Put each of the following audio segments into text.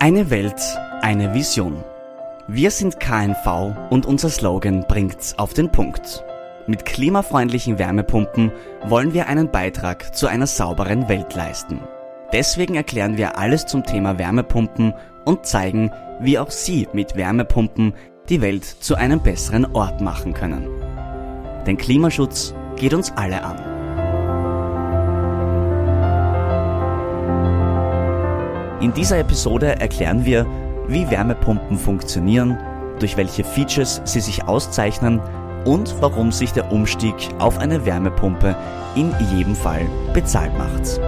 Eine Welt, eine Vision. Wir sind KNV und unser Slogan bringt's auf den Punkt. Mit klimafreundlichen Wärmepumpen wollen wir einen Beitrag zu einer sauberen Welt leisten. Deswegen erklären wir alles zum Thema Wärmepumpen und zeigen, wie auch Sie mit Wärmepumpen die Welt zu einem besseren Ort machen können. Denn Klimaschutz geht uns alle an. In dieser Episode erklären wir, wie Wärmepumpen funktionieren, durch welche Features sie sich auszeichnen und warum sich der Umstieg auf eine Wärmepumpe in jedem Fall bezahlt macht.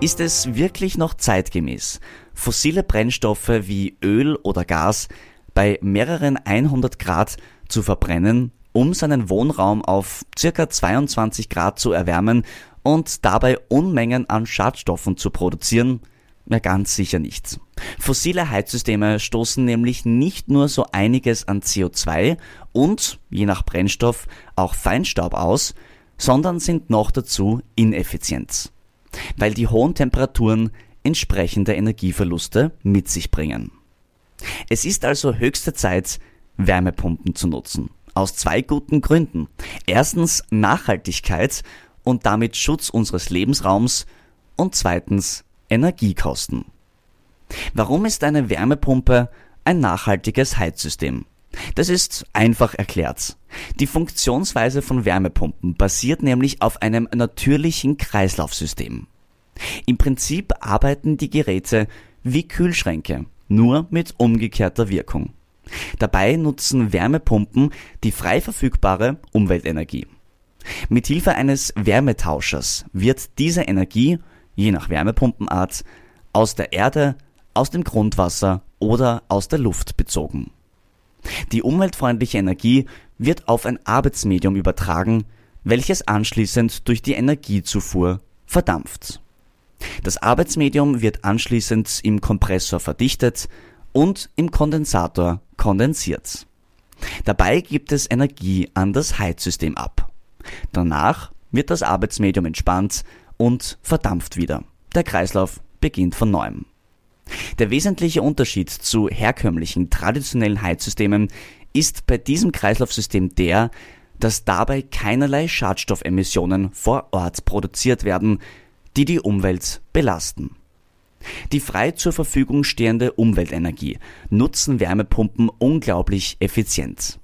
Ist es wirklich noch zeitgemäß, fossile Brennstoffe wie Öl oder Gas bei mehreren 100 Grad zu verbrennen, um seinen Wohnraum auf circa 22 Grad zu erwärmen und dabei Unmengen an Schadstoffen zu produzieren? Na ganz sicher nicht. Fossile Heizsysteme stoßen nämlich nicht nur so einiges an CO2 und, je nach Brennstoff, auch Feinstaub aus, sondern sind noch dazu ineffizient, weil die hohen Temperaturen entsprechende Energieverluste mit sich bringen. Es ist also höchste Zeit, Wärmepumpen zu nutzen. Aus zwei guten Gründen. Erstens Nachhaltigkeit und damit Schutz unseres Lebensraums und zweitens Energiekosten. Warum ist eine Wärmepumpe ein nachhaltiges Heizsystem? Das ist einfach erklärt. Die Funktionsweise von Wärmepumpen basiert nämlich auf einem natürlichen Kreislaufsystem. Im Prinzip arbeiten die Geräte wie Kühlschränke, nur mit umgekehrter Wirkung. Dabei nutzen Wärmepumpen die frei verfügbare Umweltenergie. Mithilfe eines Wärmetauschers wird diese Energie, je nach Wärmepumpenart, aus der Erde, aus dem Grundwasser oder aus der Luft bezogen. Die umweltfreundliche Energie wird auf ein Arbeitsmedium übertragen, welches anschließend durch die Energiezufuhr verdampft. Das Arbeitsmedium wird anschließend im Kompressor verdichtet und im Kondensator kondensiert. Dabei gibt es Energie an das Heizsystem ab. Danach wird das Arbeitsmedium entspannt und verdampft wieder. Der Kreislauf beginnt von neuem. Der wesentliche Unterschied zu herkömmlichen traditionellen Heizsystemen ist bei diesem Kreislaufsystem der, dass dabei keinerlei Schadstoffemissionen vor Ort produziert werden, die die Umwelt belasten. Die frei zur Verfügung stehende Umweltenergie nutzen Wärmepumpen unglaublich effizient.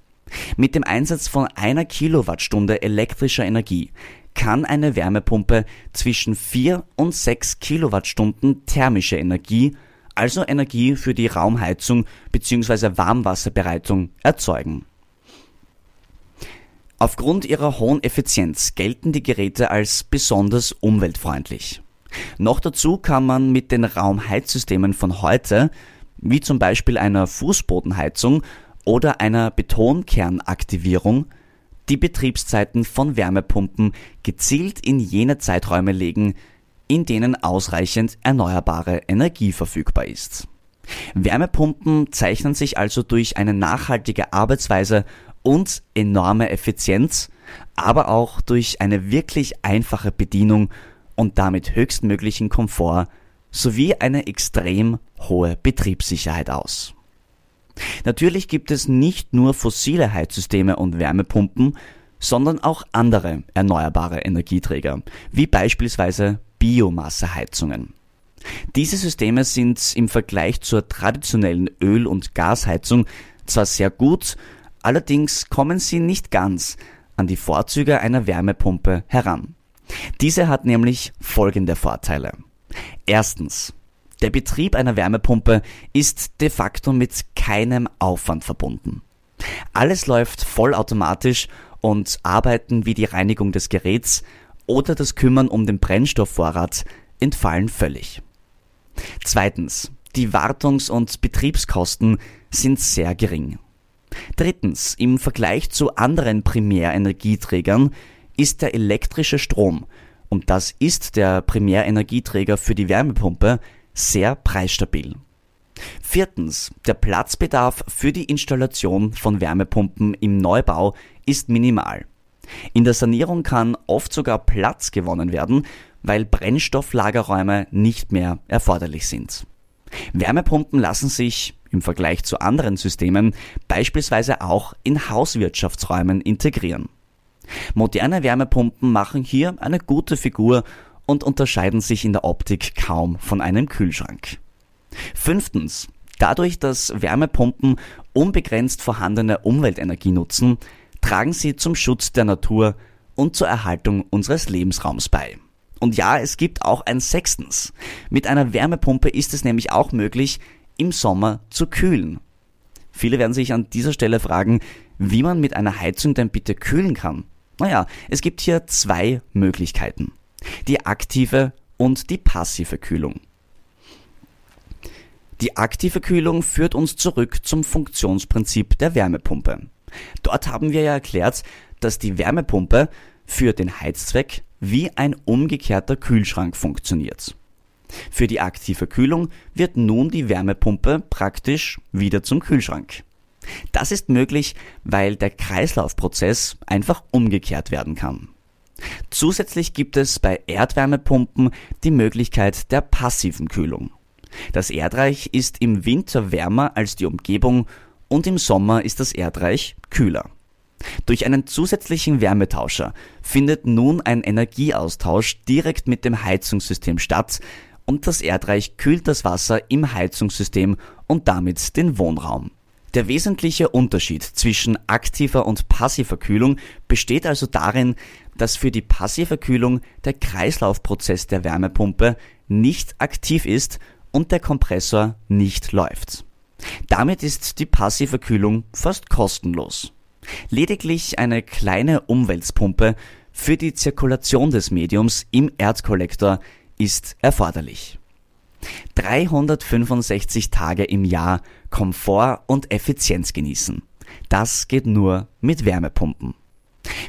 Mit dem Einsatz von einer Kilowattstunde elektrischer Energie kann eine Wärmepumpe zwischen 4 und 6 Kilowattstunden thermische Energie, also Energie für die Raumheizung bzw. Warmwasserbereitung, erzeugen. Aufgrund ihrer hohen Effizienz gelten die Geräte als besonders umweltfreundlich. Noch dazu kann man mit den Raumheizsystemen von heute, wie zum Beispiel einer Fußbodenheizung oder einer Betonkernaktivierung die Betriebszeiten von Wärmepumpen gezielt in jene Zeiträume legen, in denen ausreichend erneuerbare Energie verfügbar ist. Wärmepumpen zeichnen sich also durch eine nachhaltige Arbeitsweise und enorme Effizienz, aber auch durch eine wirklich einfache Bedienung und damit höchstmöglichen Komfort sowie eine extrem hohe Betriebssicherheit aus. Natürlich gibt es nicht nur fossile Heizsysteme und Wärmepumpen, sondern auch andere erneuerbare Energieträger, wie beispielsweise Biomasseheizungen. Diese Systeme sind im Vergleich zur traditionellen Öl- und Gasheizung zwar sehr gut, allerdings kommen sie nicht ganz an die Vorzüge einer Wärmepumpe heran. Diese hat nämlich folgende Vorteile. Erstens. Der Betrieb einer Wärmepumpe ist de facto mit keinem Aufwand verbunden. Alles läuft vollautomatisch und Arbeiten wie die Reinigung des Geräts oder das Kümmern um den Brennstoffvorrat entfallen völlig. Zweitens. Die Wartungs- und Betriebskosten sind sehr gering. Drittens. Im Vergleich zu anderen Primärenergieträgern ist der elektrische Strom, und das ist der Primärenergieträger für die Wärmepumpe, sehr preisstabil. Viertens. Der Platzbedarf für die Installation von Wärmepumpen im Neubau ist minimal. In der Sanierung kann oft sogar Platz gewonnen werden, weil Brennstofflagerräume nicht mehr erforderlich sind. Wärmepumpen lassen sich im Vergleich zu anderen Systemen beispielsweise auch in Hauswirtschaftsräumen integrieren. Moderne Wärmepumpen machen hier eine gute Figur und unterscheiden sich in der Optik kaum von einem Kühlschrank. Fünftens. Dadurch, dass Wärmepumpen unbegrenzt vorhandene Umweltenergie nutzen, tragen sie zum Schutz der Natur und zur Erhaltung unseres Lebensraums bei. Und ja, es gibt auch ein Sechstens. Mit einer Wärmepumpe ist es nämlich auch möglich, im Sommer zu kühlen. Viele werden sich an dieser Stelle fragen, wie man mit einer Heizung denn bitte kühlen kann. Naja, es gibt hier zwei Möglichkeiten. Die aktive und die passive Kühlung. Die aktive Kühlung führt uns zurück zum Funktionsprinzip der Wärmepumpe. Dort haben wir ja erklärt, dass die Wärmepumpe für den Heizzweck wie ein umgekehrter Kühlschrank funktioniert. Für die aktive Kühlung wird nun die Wärmepumpe praktisch wieder zum Kühlschrank. Das ist möglich, weil der Kreislaufprozess einfach umgekehrt werden kann. Zusätzlich gibt es bei Erdwärmepumpen die Möglichkeit der passiven Kühlung. Das Erdreich ist im Winter wärmer als die Umgebung und im Sommer ist das Erdreich kühler. Durch einen zusätzlichen Wärmetauscher findet nun ein Energieaustausch direkt mit dem Heizungssystem statt und das Erdreich kühlt das Wasser im Heizungssystem und damit den Wohnraum. Der wesentliche Unterschied zwischen aktiver und passiver Kühlung besteht also darin, dass für die passive Kühlung der Kreislaufprozess der Wärmepumpe nicht aktiv ist und der Kompressor nicht läuft. Damit ist die passive Kühlung fast kostenlos. Lediglich eine kleine Umweltpumpe für die Zirkulation des Mediums im Erdkollektor ist erforderlich. 365 Tage im Jahr Komfort und Effizienz genießen. Das geht nur mit Wärmepumpen.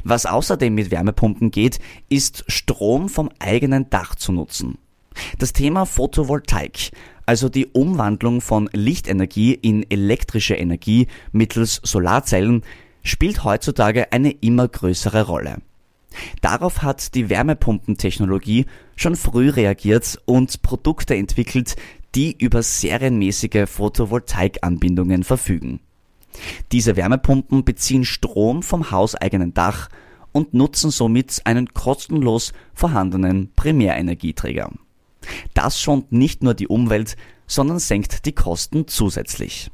Was außerdem mit Wärmepumpen geht, ist Strom vom eigenen Dach zu nutzen. Das Thema Photovoltaik, also die Umwandlung von Lichtenergie in elektrische Energie mittels Solarzellen, spielt heutzutage eine immer größere Rolle. Darauf hat die Wärmepumpentechnologie schon früh reagiert und Produkte entwickelt, die über serienmäßige Photovoltaikanbindungen verfügen. Diese Wärmepumpen beziehen Strom vom hauseigenen Dach und nutzen somit einen kostenlos vorhandenen Primärenergieträger. Das schont nicht nur die Umwelt, sondern senkt die Kosten zusätzlich.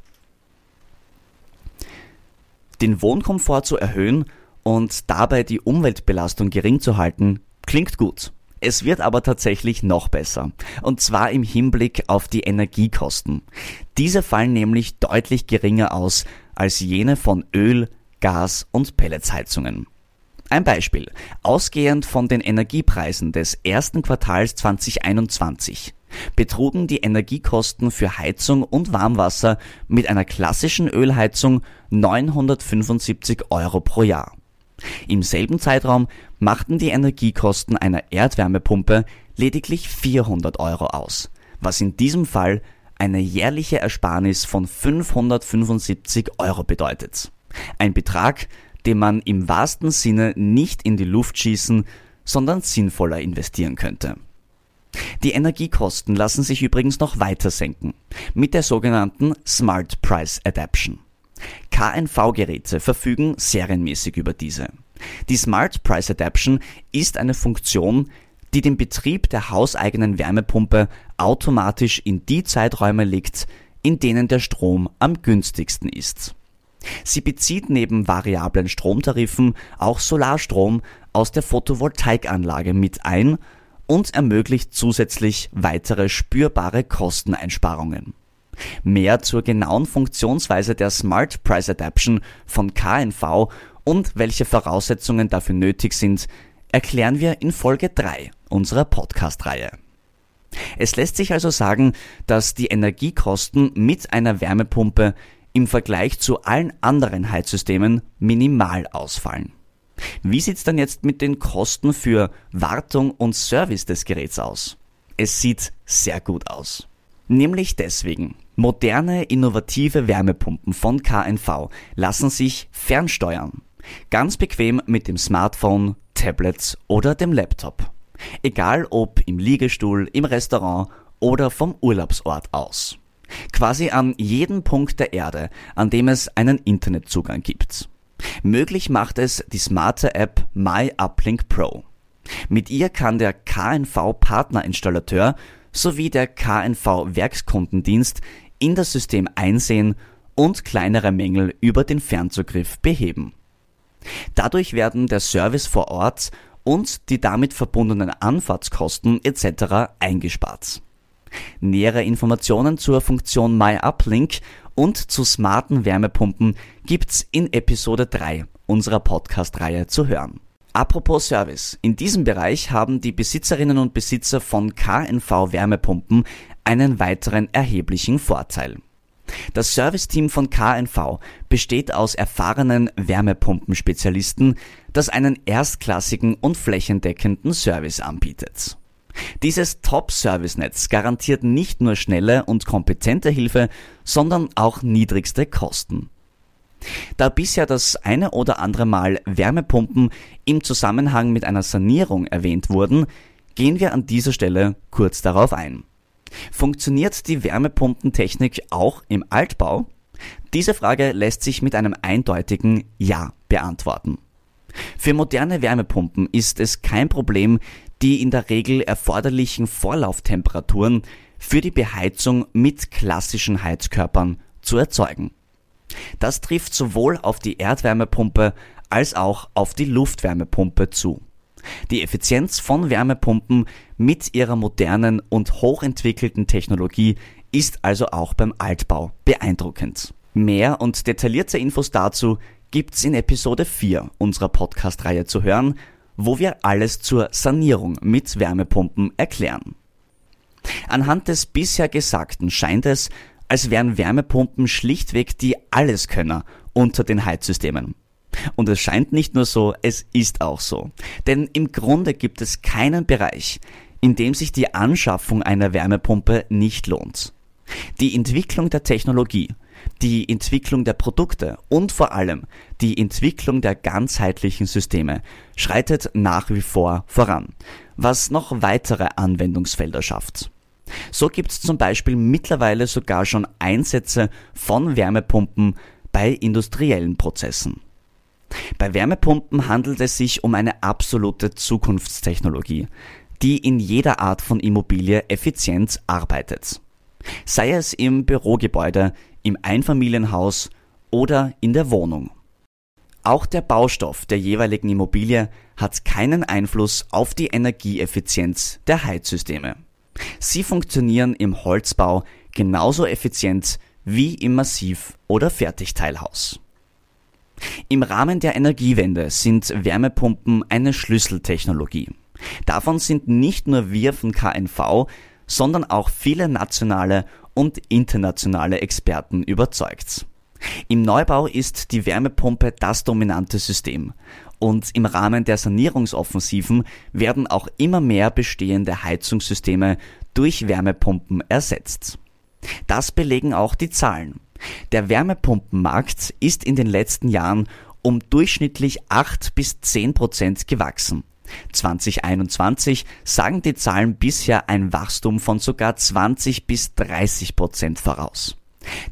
Den Wohnkomfort zu erhöhen und dabei die Umweltbelastung gering zu halten, klingt gut. Es wird aber tatsächlich noch besser. Und zwar im Hinblick auf die Energiekosten. Diese fallen nämlich deutlich geringer aus als jene von Öl, Gas und Pelletsheizungen. Ein Beispiel. Ausgehend von den Energiepreisen des ersten Quartals 2021 betrugen die Energiekosten für Heizung und Warmwasser mit einer klassischen Ölheizung 975 Euro pro Jahr. Im selben Zeitraum machten die Energiekosten einer Erdwärmepumpe lediglich 400 Euro aus, was in diesem Fall eine jährliche Ersparnis von 575 Euro bedeutet. Ein Betrag, den man im wahrsten Sinne nicht in die Luft schießen, sondern sinnvoller investieren könnte. Die Energiekosten lassen sich übrigens noch weiter senken mit der sogenannten Smart Price Adaption. KNV-Geräte verfügen serienmäßig über diese. Die Smart Price Adaption ist eine Funktion, die den Betrieb der hauseigenen Wärmepumpe automatisch in die Zeiträume legt, in denen der Strom am günstigsten ist. Sie bezieht neben variablen Stromtarifen auch Solarstrom aus der Photovoltaikanlage mit ein und ermöglicht zusätzlich weitere spürbare Kosteneinsparungen. Mehr zur genauen Funktionsweise der Smart Price Adaption von KNV und welche Voraussetzungen dafür nötig sind, erklären wir in Folge 3 unserer Podcast-Reihe. Es lässt sich also sagen, dass die Energiekosten mit einer Wärmepumpe im Vergleich zu allen anderen Heizsystemen minimal ausfallen. Wie sieht's dann jetzt mit den Kosten für Wartung und Service des Geräts aus? Es sieht sehr gut aus. Nämlich deswegen. Moderne, innovative Wärmepumpen von KNV lassen sich fernsteuern. Ganz bequem mit dem Smartphone, Tablet oder dem Laptop. Egal ob im Liegestuhl, im Restaurant oder vom Urlaubsort aus. Quasi an jedem Punkt der Erde, an dem es einen Internetzugang gibt. Möglich macht es die smarte App My Uplink Pro. Mit ihr kann der KNV Partnerinstallateur sowie der KNV Werkskundendienst in das System einsehen und kleinere Mängel über den Fernzugriff beheben. Dadurch werden der Service vor Ort und die damit verbundenen Anfahrtskosten etc. eingespart. Nähere Informationen zur Funktion MyUplink und zu smarten Wärmepumpen gibt's in Episode 3 unserer Podcast-Reihe zu hören. Apropos Service. In diesem Bereich haben die Besitzerinnen und Besitzer von KNV Wärmepumpen einen weiteren erheblichen Vorteil. Das Serviceteam von KNV besteht aus erfahrenen Wärmepumpenspezialisten, das einen erstklassigen und flächendeckenden Service anbietet. Dieses Top-Service-Netz garantiert nicht nur schnelle und kompetente Hilfe, sondern auch niedrigste Kosten. Da bisher das eine oder andere Mal Wärmepumpen im Zusammenhang mit einer Sanierung erwähnt wurden, gehen wir an dieser Stelle kurz darauf ein. Funktioniert die Wärmepumpentechnik auch im Altbau? Diese Frage lässt sich mit einem eindeutigen Ja beantworten. Für moderne Wärmepumpen ist es kein Problem, die in der Regel erforderlichen Vorlauftemperaturen für die Beheizung mit klassischen Heizkörpern zu erzeugen. Das trifft sowohl auf die Erdwärmepumpe als auch auf die Luftwärmepumpe zu. Die Effizienz von Wärmepumpen mit ihrer modernen und hochentwickelten Technologie ist also auch beim Altbau beeindruckend. Mehr und detaillierte Infos dazu gibt's in Episode 4 unserer Podcast-Reihe zu hören, wo wir alles zur Sanierung mit Wärmepumpen erklären. Anhand des bisher Gesagten scheint es, als wären Wärmepumpen schlichtweg die Alleskönner unter den Heizsystemen. Und es scheint nicht nur so, es ist auch so. Denn im Grunde gibt es keinen Bereich, in dem sich die Anschaffung einer Wärmepumpe nicht lohnt. Die Entwicklung der Technologie, die Entwicklung der Produkte und vor allem die Entwicklung der ganzheitlichen Systeme schreitet nach wie vor voran, was noch weitere Anwendungsfelder schafft. So gibt es zum Beispiel mittlerweile sogar schon Einsätze von Wärmepumpen bei industriellen Prozessen. Bei Wärmepumpen handelt es sich um eine absolute Zukunftstechnologie, die in jeder Art von Immobilie effizient arbeitet. Sei es im Bürogebäude, im Einfamilienhaus oder in der Wohnung. Auch der Baustoff der jeweiligen Immobilie hat keinen Einfluss auf die Energieeffizienz der Heizsysteme. Sie funktionieren im Holzbau genauso effizient wie im Massiv- oder Fertigteilhaus. Im Rahmen der Energiewende sind Wärmepumpen eine Schlüsseltechnologie. Davon sind nicht nur wir von KNV, sondern auch viele nationale und internationale Experten überzeugt. Im Neubau ist die Wärmepumpe das dominante System und im Rahmen der Sanierungsoffensiven werden auch immer mehr bestehende Heizungssysteme durch Wärmepumpen ersetzt. Das belegen auch die Zahlen. Der Wärmepumpenmarkt ist in den letzten Jahren um durchschnittlich 8 bis 10 Prozent gewachsen. 2021 sagen die Zahlen bisher ein Wachstum von sogar 20 bis 30 Prozent voraus.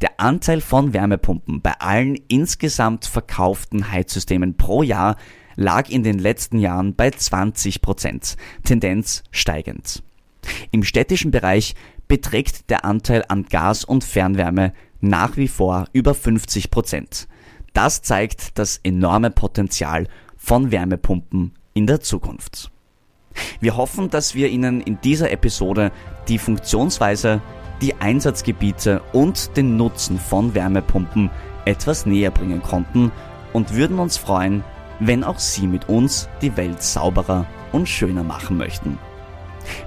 Der Anteil von Wärmepumpen bei allen insgesamt verkauften Heizsystemen pro Jahr lag in den letzten Jahren bei 20 Prozent, Tendenz steigend. Im städtischen Bereich beträgt der Anteil an Gas und Fernwärme nach wie vor über 50 Prozent. Das zeigt das enorme Potenzial von Wärmepumpen in der Zukunft. Wir hoffen, dass wir Ihnen in dieser Episode die Funktionsweise, die Einsatzgebiete und den Nutzen von Wärmepumpen etwas näher bringen konnten und würden uns freuen, wenn auch Sie mit uns die Welt sauberer und schöner machen möchten.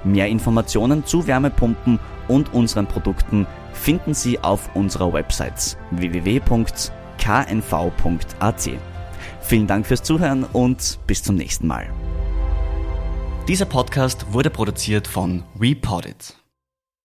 Mehr Informationen zu Wärmepumpen und unseren Produkten finden Sie auf unserer Website www.knv.at. Vielen Dank fürs Zuhören und bis zum nächsten Mal. Dieser Podcast wurde produziert von WePodit.